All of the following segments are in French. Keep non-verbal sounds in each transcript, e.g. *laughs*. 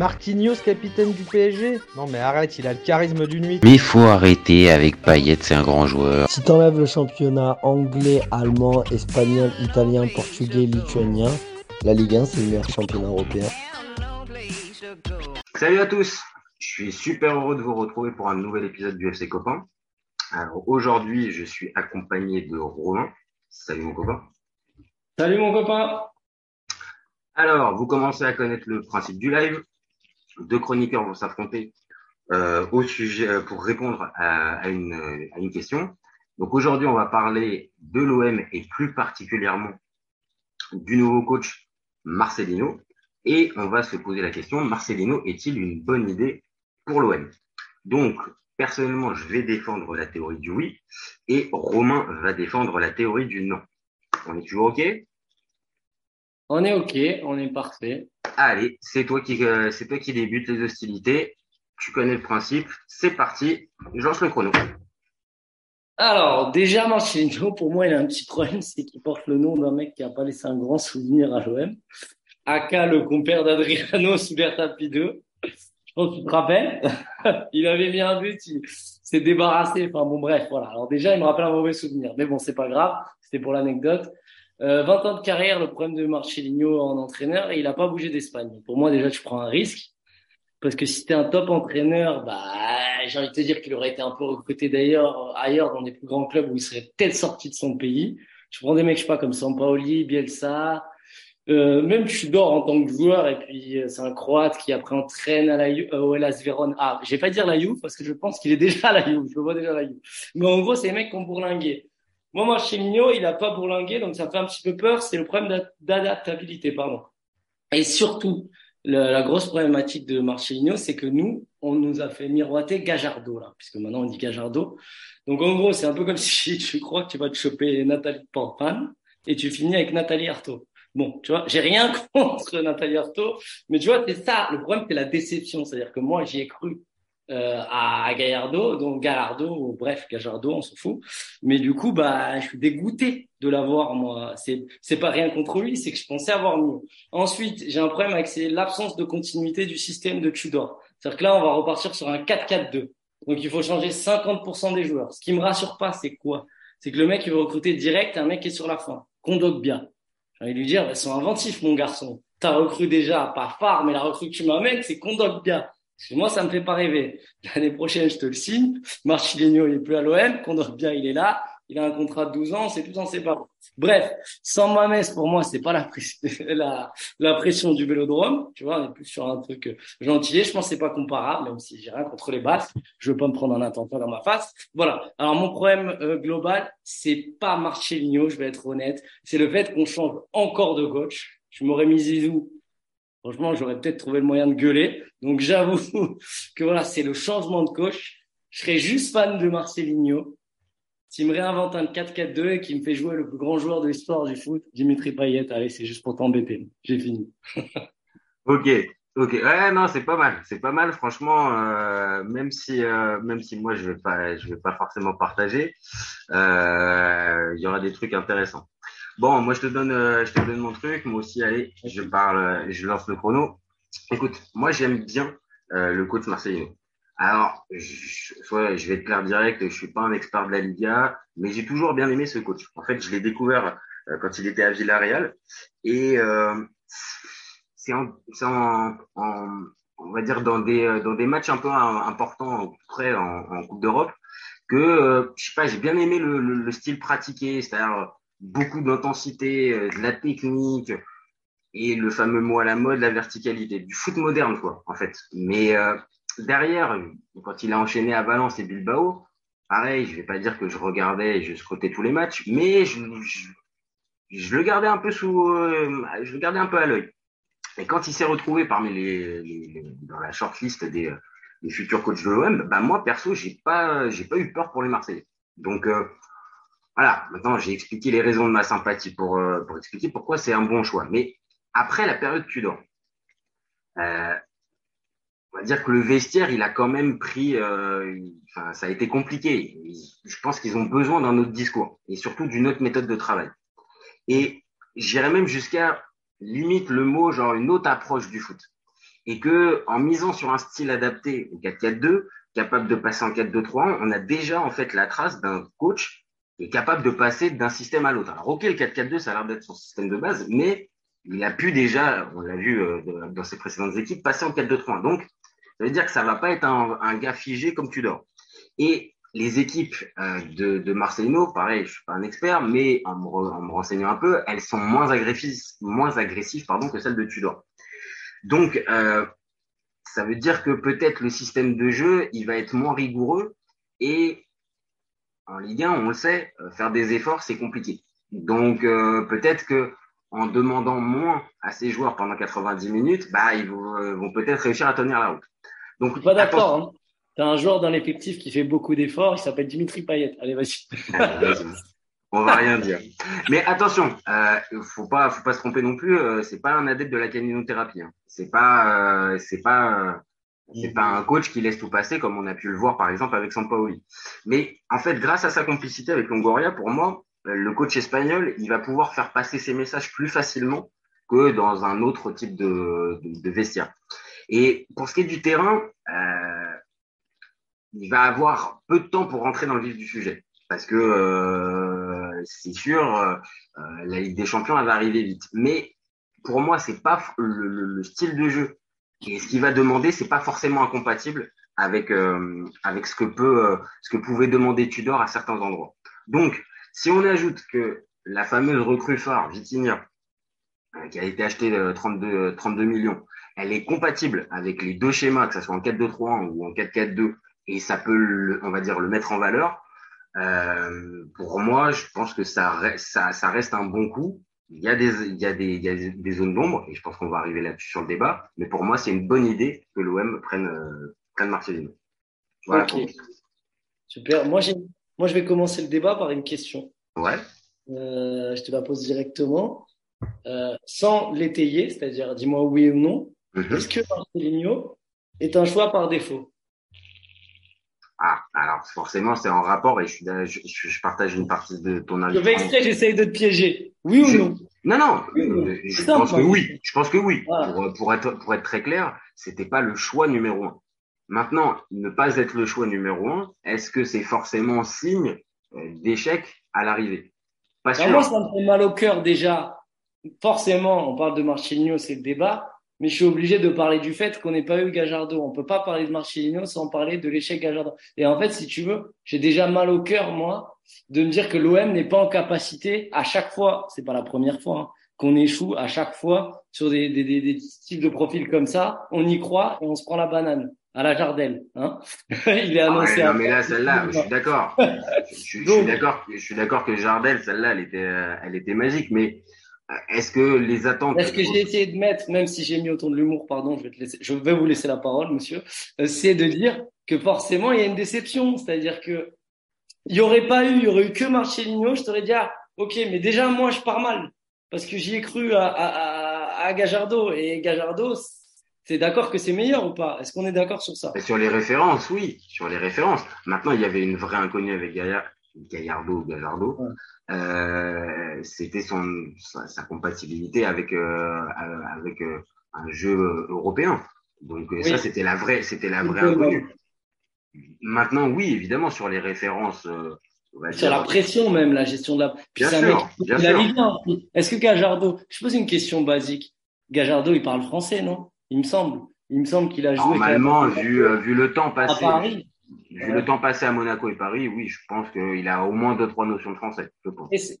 Marquinhos, capitaine du PSG Non mais arrête, il a le charisme d'une nuit. Mais il faut arrêter avec Payet, c'est un grand joueur. Si t'enlèves le championnat anglais, allemand, espagnol, italien, portugais, lituanien, la Ligue 1 c'est le meilleur championnat européen. Salut à tous, je suis super heureux de vous retrouver pour un nouvel épisode du FC Copain. Alors aujourd'hui, je suis accompagné de Romain. Salut mon copain. Salut mon copain. Alors, vous commencez à connaître le principe du live. Deux chroniqueurs vont s'affronter euh, au sujet euh, pour répondre à, une, à une question. Donc aujourd'hui, on va parler de l'OM et plus particulièrement du nouveau coach Marcelino. Et on va se poser la question, Marcelino est-il une bonne idée pour l'OM Donc, personnellement, je vais défendre la théorie du oui et Romain va défendre la théorie du non. On est toujours OK? On est OK, on est parfait. Allez, c'est toi qui euh, qui débute les hostilités. Tu connais le principe. C'est parti. Je lance le chrono. Alors, déjà, Marcelino, pour moi, il a un petit problème, c'est qu'il porte le nom d'un mec qui n'a pas laissé un grand souvenir à l'OM. Aka, le compère d'Adriano 2. Je pense que tu te rappelles. *laughs* il avait mis un but, il s'est débarrassé. Enfin bon, bref, voilà. Alors déjà, il me rappelle un mauvais souvenir. Mais bon, c'est pas grave. C'était pour l'anecdote. Euh, 20 ans de carrière, le problème de Marcelinho en entraîneur, il n'a pas bougé d'Espagne. Pour moi, déjà, tu prends un risque. Parce que si tu un top entraîneur, bah, j'ai envie de te dire qu'il aurait été un peu recruté d'ailleurs, ailleurs, dans des plus grands clubs où il serait peut-être sorti de son pays. Tu prends des mecs, je sais pas, comme Sampaoli, Bielsa, euh, même dors en tant que joueur, et puis euh, c'est un Croate qui après entraîne à la euh, Hellas Vérone. Ah, je vais pas dire la Juve parce que je pense qu'il est déjà à la Juve. Je le vois déjà à la Juve. Mais en gros, c'est les mecs qui ont. Moi, Marcelinho, il a pas bourlingué, donc ça fait un petit peu peur. C'est le problème d'adaptabilité, pardon. Et surtout, la, grosse problématique de Marcelinho, c'est que nous, on nous a fait miroiter Gajardo, là, puisque maintenant on dit Gajardo. Donc en gros, c'est un peu comme *laughs* si tu crois que tu vas te choper Nathalie Portman et tu finis avec Nathalie Arthaud. Bon, tu vois, j'ai rien *laughs* contre Nathalie Arthaud, mais tu vois, c'est ça, le problème, c'est la déception. C'est-à-dire que moi, j'y ai cru euh, à Gallardo, donc Gallardo, bref, Gajardo, on s'en fout. Mais du coup, bah, je suis dégoûté de l'avoir, moi. C'est, c'est pas rien contre lui, c'est que je pensais avoir mieux. Ensuite, j'ai un problème avec l'absence de continuité du système de Tudor. C'est-à-dire que là, on va repartir sur un 4-4-2. Donc, il faut changer 50% des joueurs. Ce qui me rassure pas, c'est quoi? C'est que le mec, il veut recruter direct un mec qui est sur la fin. Condoque bien. J'ai envie de lui dire, bah, sont inventifs, mon garçon. T'as recru déjà, pas phare, mais la recrue que tu m'amènes, c'est Condoque bien. Moi, ça me fait pas rêver. L'année prochaine, je te le signe. Marchiligno, il est plus à l'OM. Condor bien, il est là. Il a un contrat de 12 ans. C'est tout en séparant. Bref, sans Mames, pour moi, c'est pas la, *laughs* la, la, pression du vélodrome. Tu vois, on est plus sur un truc euh, gentil. Je pense que c'est pas comparable, même si j'ai rien contre les Basques. Je veux pas me prendre un attentat dans ma face. Voilà. Alors, mon problème euh, global, c'est pas Marcelinho, je vais être honnête. C'est le fait qu'on change encore de coach. Je m'aurais mis Zizou Franchement, j'aurais peut-être trouvé le moyen de gueuler. Donc j'avoue *laughs* que voilà, c'est le changement de coach. Je serais juste fan de Marcelinho. S'il me réinvente un 4-4-2 et qui me fait jouer le plus grand joueur de l'histoire du foot, Dimitri Payet, allez, c'est juste pour t'embêter. J'ai fini. *laughs* ok, ok. Ouais, non, c'est pas mal. C'est pas mal, franchement. Euh, même si, euh, même si moi je vais pas, vais pas forcément partager, euh, il y aura des trucs intéressants. Bon, moi je te donne, euh, je te donne mon truc. Moi aussi, allez, je parle, euh, je lance le chrono. Écoute, moi j'aime bien euh, le coach Marseillais. Alors, je, je vais être clair direct, je suis pas un expert de la Liga, mais j'ai toujours bien aimé ce coach. En fait, je l'ai découvert quand il était à Villarreal et c'est en, en, en, on va dire dans des dans des matchs un peu importants près en, en Coupe d'Europe que je sais pas, j'ai bien aimé le, le, le style pratiqué, c'est-à-dire beaucoup d'intensité, euh, de la technique et le fameux mot à la mode, la verticalité, du foot moderne quoi en fait. Mais euh, derrière, quand il a enchaîné à Valence et Bilbao, pareil, je vais pas dire que je regardais et je scrutais tous les matchs, mais je, je, le gardais un peu sous, euh, je le gardais un peu à l'œil. Et quand il s'est retrouvé parmi les, les, dans la shortlist des, des futurs coachs de l'OM, bah moi perso, j'ai pas, j'ai pas eu peur pour les Marseillais. Donc voilà, maintenant j'ai expliqué les raisons de ma sympathie pour, euh, pour expliquer pourquoi c'est un bon choix. Mais après la période Tudor, euh, on va dire que le vestiaire, il a quand même pris, euh, ça a été compliqué. Je pense qu'ils ont besoin d'un autre discours et surtout d'une autre méthode de travail. Et j'irais même jusqu'à limite le mot genre une autre approche du foot. et que en misant sur un style adapté au 4-4-2, capable de passer en 4-2-3, on a déjà en fait la trace d'un coach est capable de passer d'un système à l'autre. Alors ok, le 4-4-2, ça a l'air d'être son système de base, mais il a pu déjà, on l'a vu euh, dans ses précédentes équipes, passer en 4-2-3. Donc, ça veut dire que ça va pas être un, un gars figé comme Tudor. Et les équipes euh, de, de Marcelino, pareil, je suis pas un expert, mais en me, en me renseignant un peu, elles sont moins agressives, moins agressives pardon, que celles de Tudor. Donc, euh, ça veut dire que peut-être le système de jeu, il va être moins rigoureux et en Ligue 1, on le sait, euh, faire des efforts, c'est compliqué. Donc, euh, peut-être que en demandant moins à ces joueurs pendant 90 minutes, bah, ils vont, euh, vont peut-être réussir à tenir la route. Donc, Je suis pas d'accord. Hein. Tu as un joueur dans l'effectif qui fait beaucoup d'efforts, il s'appelle Dimitri Payet. Allez, vas-y. *laughs* On va rien dire. Mais attention, euh, faut pas, faut pas se tromper non plus. Euh, c'est pas un adepte de la caninothérapie. Hein. C'est pas, euh, c'est pas, c'est pas un coach qui laisse tout passer comme on a pu le voir par exemple avec Sampaoli. Mais en fait, grâce à sa complicité avec Longoria, pour moi, euh, le coach espagnol, il va pouvoir faire passer ses messages plus facilement que dans un autre type de, de, de vestiaire. Et pour ce qui est du terrain, euh, il va avoir peu de temps pour rentrer dans le vif du sujet parce que euh, c'est sûr, euh, la Ligue des Champions elle va arriver vite. Mais pour moi, c'est pas le, le, le, style de jeu et ce qu'il va demander, c'est pas forcément incompatible avec euh, avec ce que peut euh, ce que pouvait demander Tudor à certains endroits. Donc, si on ajoute que la fameuse recrue phare Vitinha, euh, qui a été achetée 32 32 millions, elle est compatible avec les deux schémas, que ce soit en 4-2-3 ou en 4-4-2, et ça peut, le, on va dire, le mettre en valeur. Euh, pour moi, je pense que ça, ça, ça reste un bon coup. Il y a des, il y a des, il y a des zones d'ombre et je pense qu'on va arriver là-dessus sur le débat. Mais pour moi, c'est une bonne idée que l'OM prenne, euh, prenne Marcelino. Voilà. Okay. Super. Moi, j'ai, moi, je vais commencer le débat par une question. Ouais. Euh, je te la pose directement, euh, sans l'étayer, c'est-à-dire dis-moi oui ou non. Mm-hmm. Est-ce que Marcelino est un choix par défaut? Ah, alors forcément, c'est en rapport et je, suis, je, je, partage une partie de ton avis. Je vais exprès, j'essaye de te piéger. Oui ou non? Non, non, oui, je simple, pense que oui. Je pense que oui. Voilà. Pour, pour, être, pour être très clair, c'était pas le choix numéro un. Maintenant, ne pas être le choix numéro un, est-ce que c'est forcément signe d'échec à l'arrivée? Pas sûr. Moi, ça me fait mal au cœur déjà. Forcément, on parle de Marchinho, c'est le débat mais je suis obligé de parler du fait qu'on n'ait pas eu Gajardo. On peut pas parler de Marcelino sans parler de l'échec Gajardo. Et en fait, si tu veux, j'ai déjà mal au cœur, moi, de me dire que l'OM n'est pas en capacité, à chaque fois, c'est pas la première fois, hein, qu'on échoue à chaque fois sur des, des, des, des, styles de profils comme ça, on y croit et on se prend la banane à la Jardelle. Hein *laughs* Il est annoncé. Ah ouais, non, mais là, celle-là, je suis d'accord. je, *laughs* je, je, suis d'accord. Je suis d'accord que Jardel, celle-là, elle était, elle était magique, mais est-ce que les attentes. Est-ce que j'ai essayé de mettre, même si j'ai mis autour de l'humour, pardon, je vais, te laisser, je vais vous laisser la parole, monsieur, euh, c'est de dire que forcément, il y a une déception. C'est-à-dire que il y aurait pas eu, il y aurait eu que Marcelino, je t'aurais dit, ah, ok, mais déjà, moi, je pars mal. Parce que j'y ai cru à, à, à, à Gajardo. Et Gajardo, c'est d'accord que c'est meilleur ou pas? Est-ce qu'on est d'accord sur ça? Et Sur les références, oui, sur les références. Maintenant, il y avait une vraie inconnue avec Gaillard, Gaillardo ou Gajardo. Ouais. Euh, c'était son sa, sa, compatibilité avec euh, avec euh, un jeu européen. Donc oui. ça c'était la vraie c'était la vraie inconnue. Maintenant oui évidemment sur les références sur dire, la pression même la gestion de la bien sûr, mec, bien sûr. Est-ce que Gajardo je pose une question basique Gajardo il parle français non? Il me semble il me semble qu'il a joué normalement vu vu le temps passé à Paris Vu le temps passé à Monaco et Paris, oui, je pense qu'il a au moins deux, trois notions de français.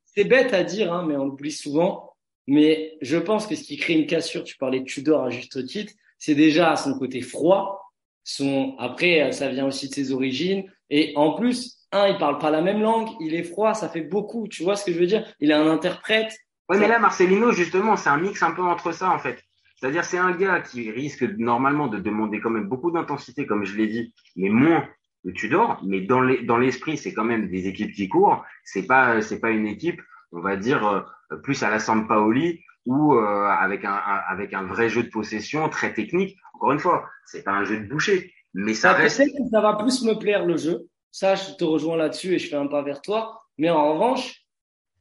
C'est bête à dire, hein, mais on l'oublie souvent. Mais je pense que ce qui crée une cassure, tu parlais de Tudor à juste titre, c'est déjà son côté froid. Son après, ça vient aussi de ses origines. Et en plus, un, il parle pas la même langue, il est froid, ça fait beaucoup. Tu vois ce que je veux dire? Il est un interprète. Ouais, mais là, Marcelino, justement, c'est un mix un peu entre ça, en fait. C'est-à-dire, c'est un gars qui risque normalement de demander quand même beaucoup d'intensité, comme je l'ai dit, mais moins que Tudor. Mais dans les, dans l'esprit, c'est quand même des équipes qui courent. C'est pas, c'est pas une équipe, on va dire, euh, plus à la Sampaoli ou euh, avec un, un, avec un vrai jeu de possession très technique. Encore une fois, c'est pas un jeu de boucher, mais ça, reste. Peut-être que ça va plus me plaire le jeu. Ça, je te rejoins là-dessus et je fais un pas vers toi. Mais en revanche,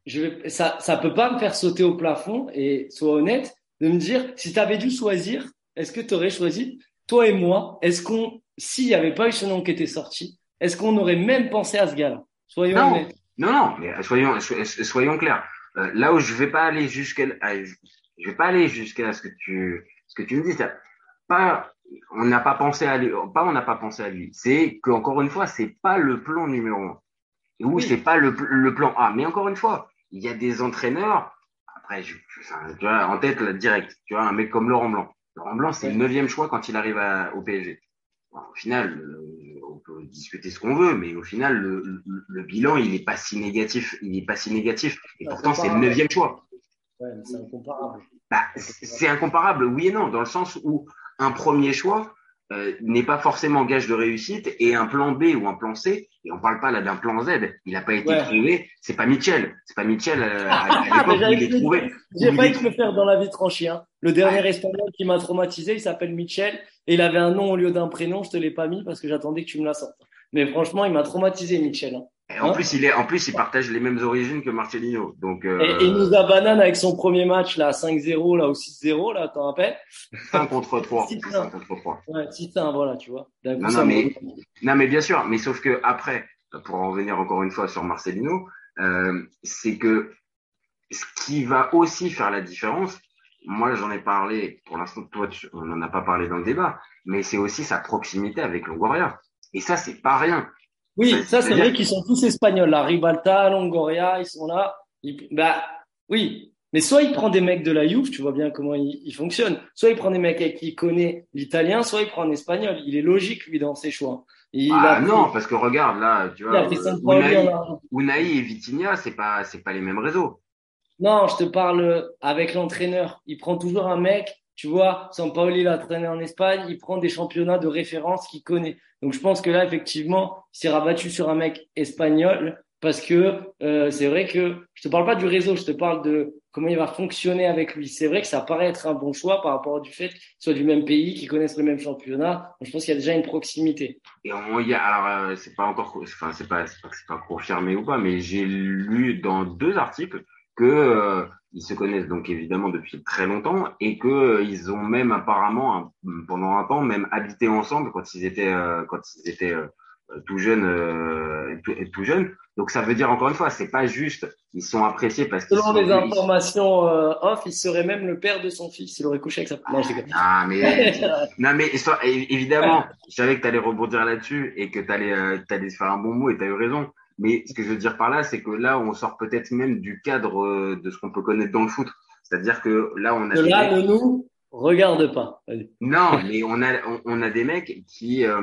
je vais, ça, ça peut pas me faire sauter au plafond et sois honnête de me dire si tu avais dû choisir est-ce que tu aurais choisi, toi et moi, est-ce qu'on, s'il n'y avait pas eu ce nom qui était sorti, est-ce qu'on aurait même pensé à ce gars-là? Soyons Non. honnêtes. Non, non, mais soyons, so- soyons clairs. Euh, là où je vais pas aller jusqu'à, je vais pas aller jusqu'à ce que tu, ce que tu me dis, pas, on n'a pas pensé à lui, pas on n'a pas pensé à lui. C'est qu'encore une fois, c'est pas le plan numéro un. Ou Oui. c'est pas le, le plan A. Mais encore une fois, il y a des entraîneurs. Après, je, tu vois, en tête, là, direct. Tu vois, un mec comme Laurent Blanc. Laurent Blanc, c'est le neuvième choix quand il arrive à- au PSG. Au final, euh, on peut discuter ce qu'on veut, mais au final, le, le, le bilan, il est pas si négatif. Il est pas si négatif. Et pourtant, c'est le neuvième choix. Ouais, c'est incomparable. Bah, c'est incomparable, oui et non, dans le sens où un premier choix euh, n'est pas forcément gage de réussite et un plan B ou un plan C, et on parle pas là d'un plan Z, il n'a pas été Ouais. trouvé, c'est pas Mitchell, c'est pas Mitchell euh, à, à Mais l'époque où il est trouvé. J'ai failli te le faire dans la vie tranchée. Hein. Le dernier espagnol qui m'a traumatisé, il s'appelle Michel et il avait un nom au lieu d'un prénom. Je te l'ai pas mis parce que j'attendais que tu me la sortes. Mais franchement, il m'a traumatisé, Michel. hein. En plus, il est, en plus, il partage les mêmes origines que Marcelino. Donc, euh, Et, il nous a banane avec son premier match là, 5-0 là ou 6-0 là, t'en rappelles 5 contre 3. Si, 5 contre 3. Ouais, 6-1, voilà, tu vois. Non, mais- Non, mais bien sûr, mais sauf que après, pour en revenir encore une fois sur Marcelino, euh, c'est que ce qui va aussi faire la différence, moi j'en ai parlé, pour l'instant, toi, tu- on n'en a pas parlé dans le débat, mais c'est aussi sa proximité avec Longoria. Et ça, c'est pas rien. Oui, ça c'est vrai qu'ils sont tous espagnols. La Ribalta, Longoria, ils sont là. Ils- Bah oui, mais soit il prend des mecs de la Juve, tu vois bien comment il, il fonctionne. Soit il prend des mecs avec qui il connaît l'italien, soit il prend un espagnol. Il est logique lui dans ses choix. Il ah a non, parce que regarde là, tu vois, Unai, en- Unai et Vitinha, c'est pas, c'est pas les mêmes réseaux. Non, je te parle avec l'entraîneur. Il prend toujours un mec, tu vois, Sampaoli l'a traîné en Espagne, il prend des championnats de référence qu'il connaît. Donc je pense que là, effectivement, il s'est rabattu sur un mec espagnol parce que euh, c'est vrai que je te parle pas du réseau, je te parle de comment il va fonctionner avec lui. C'est vrai que ça paraît être un bon choix par rapport du fait qu'ils soient du même pays, qu'ils connaissent le même championnat. Donc, je pense qu'il y a déjà une proximité. Et a, alors, euh, c'est pas encore, enfin, c'est pas, c'est pas, pas confirmé ou pas, mais j'ai lu dans deux articles que euh, ils se connaissent donc évidemment depuis très longtemps et que euh, ils ont même apparemment un- pendant un temps même habité ensemble quand ils étaient, euh, quand ils étaient euh, tout jeunes, euh, tout, tout jeunes. Donc ça veut dire encore une fois, c'est pas juste, ils sont appréciés parce qu'ils Selon sont les ils- informations euh, off, il serait même le père de son fils. Il aurait couché avec sa. Non. Ah mais *laughs* non mais évidemment, je savais que tu allais rebondir là-dessus et que tu allais allais faire un bon mot et tu as eu raison. Mais ce que je veux dire par là, c'est que là, on sort peut-être même du cadre euh, de ce qu'on peut connaître dans le foot. C'est-à-dire que là, on a De là, mecs- ne nous regarde pas. Allez. non, mais on a on, on a des mecs qui euh,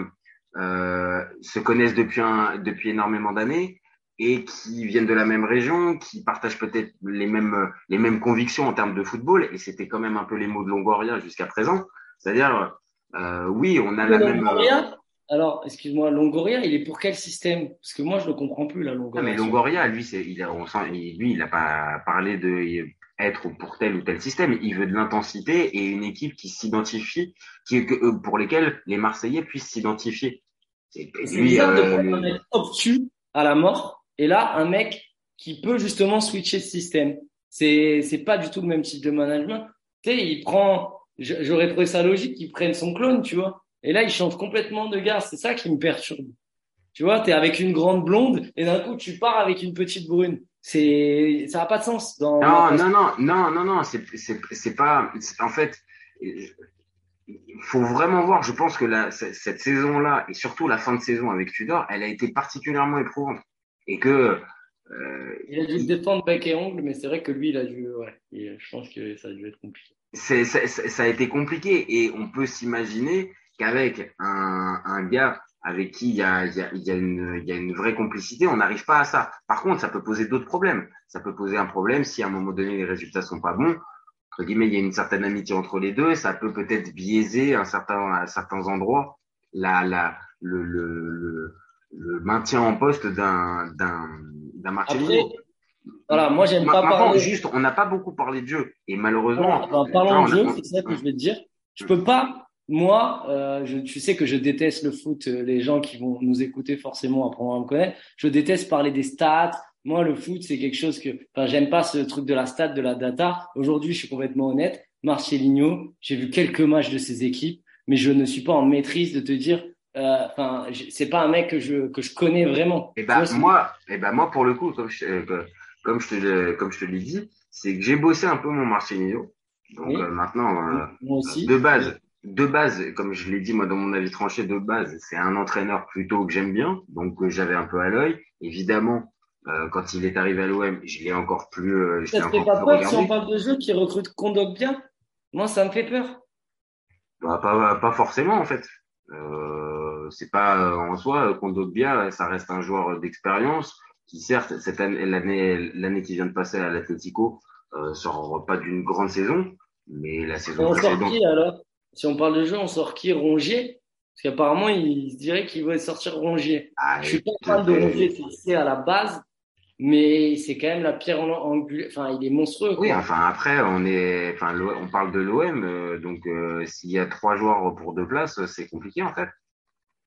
euh, se connaissent depuis un depuis énormément d'années et qui viennent de la même région, qui partagent peut-être les mêmes les mêmes convictions en termes de football. Et c'était quand même un peu les mots de Longoria jusqu'à présent. C'est-à-dire, euh, oui, on a la même. Longoria Alors, excuse-moi, Longoria, il est pour quel système? Parce que moi, je ne le comprends plus, là, Non, Longoria. mais Longoria, lui, c'est, il a, on sent, il- lui, il n'a pas parlé de être pour tel ou tel système. Il veut de l'intensité et une équipe qui s'identifie, qui, euh, pour lesquelles les Marseillais puissent s'identifier. C'est, bizarre de euh, prendre un mec obtus à la mort, et là, un mec qui peut justement switcher de système. C'est, c'est pas du tout le même type de management. Tu sais, il prend, j'aurais trouvé ça logique qu'il prenne son clone, tu vois. Et là, il change complètement de gars. C'est ça qui me perturbe. Tu vois, t'es avec une grande blonde, et d'un coup, tu pars avec une petite brune. C'est, ça n'a pas de sens dans Non, non, non, non, non, non, c'est, pas, en fait, il faut vraiment voir, je pense que la, cette saison-là, et surtout la fin de saison avec Tudor, elle a été particulièrement éprouvante. Et que, euh, Il a dû se défendre bec et ongle, mais c'est vrai que lui, il a dû, ouais. Et je pense que ça a dû être compliqué. ça a été compliqué et on peut s'imaginer qu'avec un, un gars avec qui il y a, y, a, y, a y a une vraie complicité, on n'arrive pas à ça. Par contre, ça peut poser d'autres problèmes. Ça peut poser un problème si à un moment donné les résultats sont pas bons. Entre guillemets, il y a une certaine amitié entre les deux. Ça peut peut-être biaiser un certain, à certains endroits la, la, le, le, le, le maintien en poste d'un, d'un, d'un Marcelino. Après, voilà, moi, j'aime pas parler. juste, on n'a pas beaucoup parlé de jeu et malheureusement. Parlons tu de jeu, c'est ça que je vais te dire. Je peux pas, moi, euh, je, tu sais que je déteste le foot. euh, Les gens qui vont nous écouter forcément apprendront à me connaître. Je déteste parler des stats. Moi, le foot, c'est quelque chose que, enfin, j'aime pas ce truc de la stat, de la data. Aujourd'hui, je suis complètement honnête. Marcelinho. J'ai vu quelques matchs de ses équipes, mais je ne suis pas en maîtrise de te dire. euh, Enfin, c'est pas un mec que je que je connais vraiment. Et Tu bah vois, c'est- moi, et ben moi pour le coup, comme je, euh, que- comme je te comme je te l'ai dit, c'est que j'ai bossé un peu mon Marcelinho. Donc Oui. euh, maintenant, euh, moi aussi. de base, de base, comme je l'ai dit moi dans mon avis tranché, de base, c'est un entraîneur plutôt que j'aime bien, donc euh, j'avais un peu à l'œil. Évidemment, euh, quand il est arrivé à l'OM, je l'ai encore plus, euh, je Ça te fait pas peur si on regardé. parle de jeu qui recrute bien? Moi, ça me fait peur. Bah, pas, pas forcément en fait. Euh, c'est pas euh, en soi Kondogbia, ça reste un joueur d'expérience qui certes cette année l'année l'année qui vient de passer à l'Atlético euh, sort pas d'une grande saison, mais la saison précédente. alors Si on parle de jeu, on sort qui Rongier? Parce qu'apparemment, il se dirait qu'il veut sortir Rongier. Ah, Je suis pas fan de euh, Rongier, c'est à la base, mais c'est quand même la pierre en- angulaire. Enfin, il est monstrueux. Oui, enfin après on est, enfin on parle de l'OM, euh, donc euh, s'il y a trois joueurs pour deux places, c'est compliqué en fait.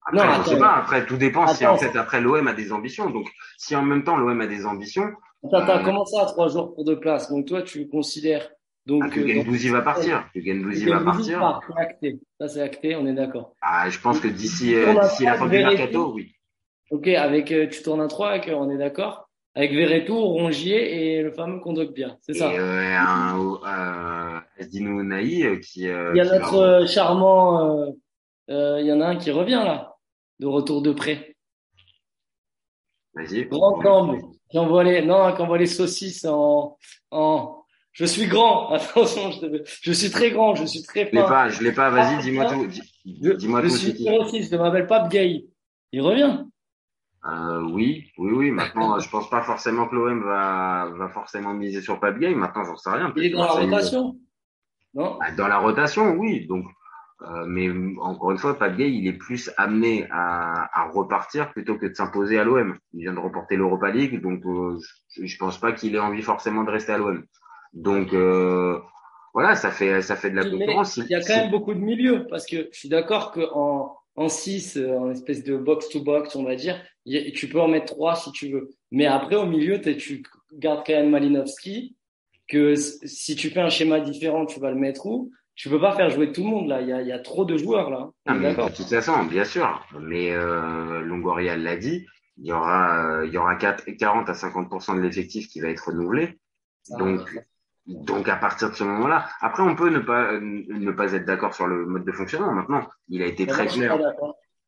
Après, Non, je attends. sais pas. Après, tout dépend si en Attends. fait après l'OM a des ambitions. Donc si en même temps l'OM a des ambitions, Attends, attends, Euh, comment ça, trois jours pour deux places? Donc toi, tu considères donc ah, que euh, Gendouzi va partir, que Gendouzi va partir. part, c'est acté. Ça, c'est acté, on est d'accord. Ah, je pense que d'ici euh, d'ici la fin du mercato, oui. Ok, avec euh, tu tournes un 3, avec, euh, on est d'accord Avec Verretou, Rongier et le fameux Kondogbia, c'est ça Et euh, un Asdino Naï qui. Il y a notre charmant, il y en a un qui revient là, de retour de près. Vas-y. Grand Camble, qui envoie les, non, qui envoie les saucisses en, en, je suis grand, *laughs* attention, je, te- je suis très grand, je suis très Je l'ai fin. pas, je l'ai pas. Vas-y, Ah, dis-moi ah, tout. Dis- Je, Dis-moi je tout. suis c'est qui numéro 6, je m'appelle pas Bgaï. Il revient. Euh, oui, oui, oui. Maintenant, je pense pas forcément que l'OM va va forcément miser sur Pape Gay. Maintenant, j'en sais rien. Il est dans la rotation. Non? Bah, Dans la rotation, oui. Donc, euh, mais encore une fois, Pape Gay, il est plus amené à, à repartir plutôt que de s'imposer à l'OM. Il vient de remporter l'Europa League, donc euh, je, je pense pas qu'il ait envie forcément de rester à l'OM. Donc euh, voilà, ça fait ça fait de la concurrence. il y a quand même beaucoup de milieux, parce que je suis d'accord qu'en en 6, euh, en espèce de box-to-box, on va dire, a- tu peux en mettre 3 si tu veux. Mais après, au milieu, tu gardes quand même Malinowski, que si tu fais un schéma différent, tu vas le mettre où? Tu peux pas faire jouer tout le monde, là. Il y a, il y a trop de joueurs, là. Ah, mais de toute façon, bien sûr. Mais euh, Longoria l'a dit, il y aura, euh, il y aura 4 40 à 50% de l'effectif qui va être renouvelé. Donc, donc à partir de ce moment-là, après on peut ne pas euh, ne pas être d'accord sur le mode de fonctionnement. Maintenant, il a été Moi, très clair.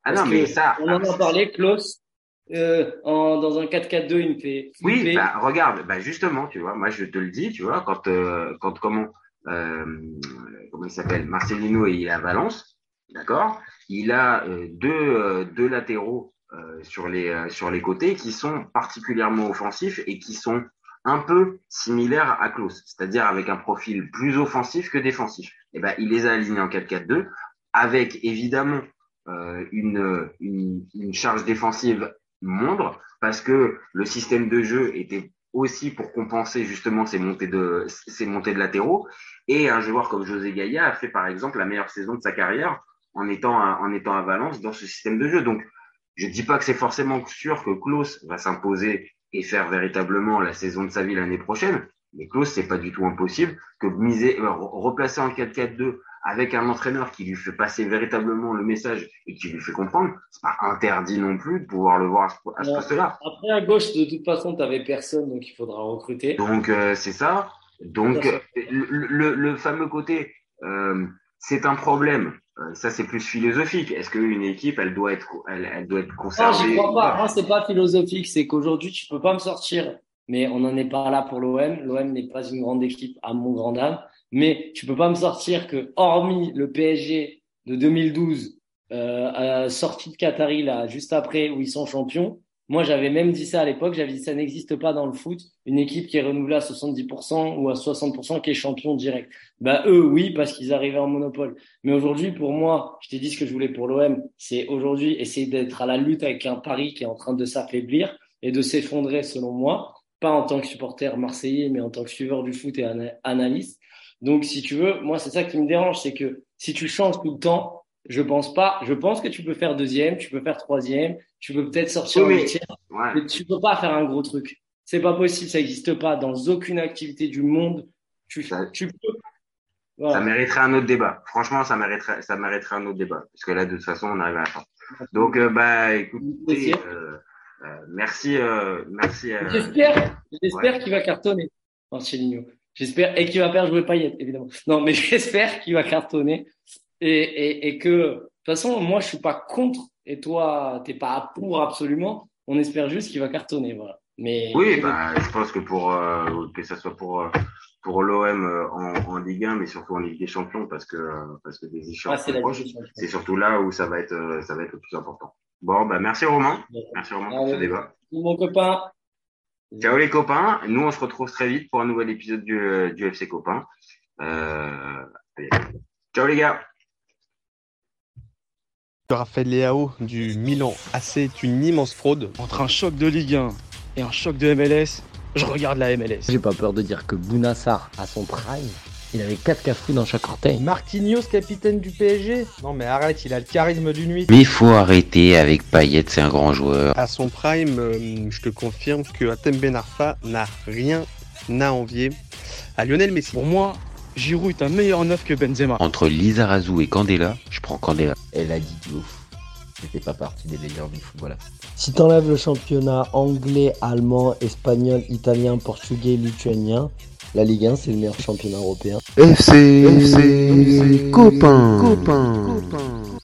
Ah non, mais ça. On en a parlé, Klaus, euh, en, dans un 4-4-2, il me fait Oui, bah regarde, bah justement, tu vois, moi je te le dis, tu vois, quand euh, quand comment euh, comment il s'appelle, Marcelino il est à Valence, d'accord, il a euh, deux euh, deux latéraux euh, sur les euh, sur les côtés qui sont particulièrement offensifs et qui sont un peu similaires à Klaus, c'est-à-dire avec un profil plus offensif que défensif. Et ben il les a alignés en 4-4-2 avec évidemment euh, une, une une charge défensive moindre parce que le système de jeu était aussi pour compenser justement ces montées de ces montées de latéraux et un joueur comme José Gaïa a fait par exemple la meilleure saison de sa carrière en étant à, en étant à Valence dans ce système de jeu donc je dis pas que c'est forcément sûr que Klaus va s'imposer et faire véritablement la saison de sa vie l'année prochaine mais Klaus c'est pas du tout impossible que miser euh, replacer en 4-4-2 avec un entraîneur qui lui fait passer véritablement le message et qui lui fait comprendre, c'est pas interdit non plus de pouvoir le voir à ce, poste-là. Après, à gauche, de toute façon, tu n'avais personne, donc il faudra recruter. Donc euh, c'est ça. Donc euh, le, le, le fameux côté, euh, c'est un problème. Euh, ça c'est plus philosophique. Est-ce qu'une équipe, elle doit être, elle, elle doit être Non, conservée j'y crois pas. Moi, c'est pas philosophique. C'est qu'aujourd'hui, tu peux pas me sortir. Mais on n'en est pas là pour l'OM. L'OM n'est pas une grande équipe à mon grand âme. Mais tu peux pas me sortir que, hormis le PSG de 2012, euh, à sortie de Qatari, là, juste après, où ils sont champions, moi, j'avais même dit ça à l'époque. J'avais dit, ça n'existe pas dans le foot. Une équipe qui est renouvelée à 70% ou à 60% qui est champion direct. Bah, eux, oui, parce qu'ils arrivaient en monopole. Mais aujourd'hui, pour moi, je t'ai dit ce que je voulais pour l'OM, c'est aujourd'hui essayer d'être à la lutte avec un Paris qui est en train de s'affaiblir et de s'effondrer, selon moi. Pas en tant que supporter marseillais, mais en tant que suiveur du foot et ana- analyste. Donc, si tu veux, moi, c'est ça qui me dérange, c'est que si tu changes tout le temps, je pense pas, je pense que tu peux faire deuxième, tu peux faire troisième, tu peux peut-être sortir Oui, en Ouais. mais tu peux pas faire un gros truc. C'est pas possible, ça n'existe pas dans aucune activité du monde. Tu, Ça- tu peux. Voilà. Ça mériterait un autre débat. Franchement, ça mériterait, ça mériterait un autre débat. Parce que là, de toute façon, on arrive à la fin. Donc, euh, bah, écoutez, Merci. euh, euh, merci, merci. J'espère, j'espère qu'il va cartonner, Marcelinho. J'espère, et qu'il va faire jouer Payet, évidemment. Non, mais *laughs* j'espère qu'il va cartonner. Et, et, et que, de toute façon, moi, je suis pas contre, et toi, t'es pas pour absolument. On espère juste qu'il va cartonner, voilà. Mais, Oui, bah, je pense que pour euh, que ça soit pour euh, pour l'OM euh, en, en Ligue 1, mais surtout en Ligue des Champions, parce que euh, parce que des ah, échéances c'est la proches, des c'est surtout là où ça va être ça va être le plus important. Bon, bah merci Romain, merci Romain pour ce débat. Mon copain, Ciao les copains, nous on se retrouve très vite pour un nouvel épisode du, du FC Copain. Euh, allez. Ciao les gars. Raphaël Leao du Milan AC est une immense fraude. Entre un choc de Ligue 1 et un choc de MLS, je regarde la MLS. J'ai pas peur de dire que Bounassar, à son prime, il avait 4 cafous dans chaque orteil. Marquinhos, capitaine du PSG Non mais arrête, il a le charisme d'une nuit. Mais faut arrêter avec Payet, c'est un grand joueur. À son prime, euh, je te confirme que Atem Ben Arfa n'a rien à envier à Lionel Messi. Pour moi, Giroud est un meilleur neuf que Benzema. Entre Lizarazu et Candela, je prends Candela. Elle a dit de ouf. C'était pas partie des meilleurs du football. Si t'enlèves le championnat anglais, allemand, espagnol, italien, portugais, lituanien, la Ligue 1 c'est le meilleur championnat européen. FC, FC, copain, copain.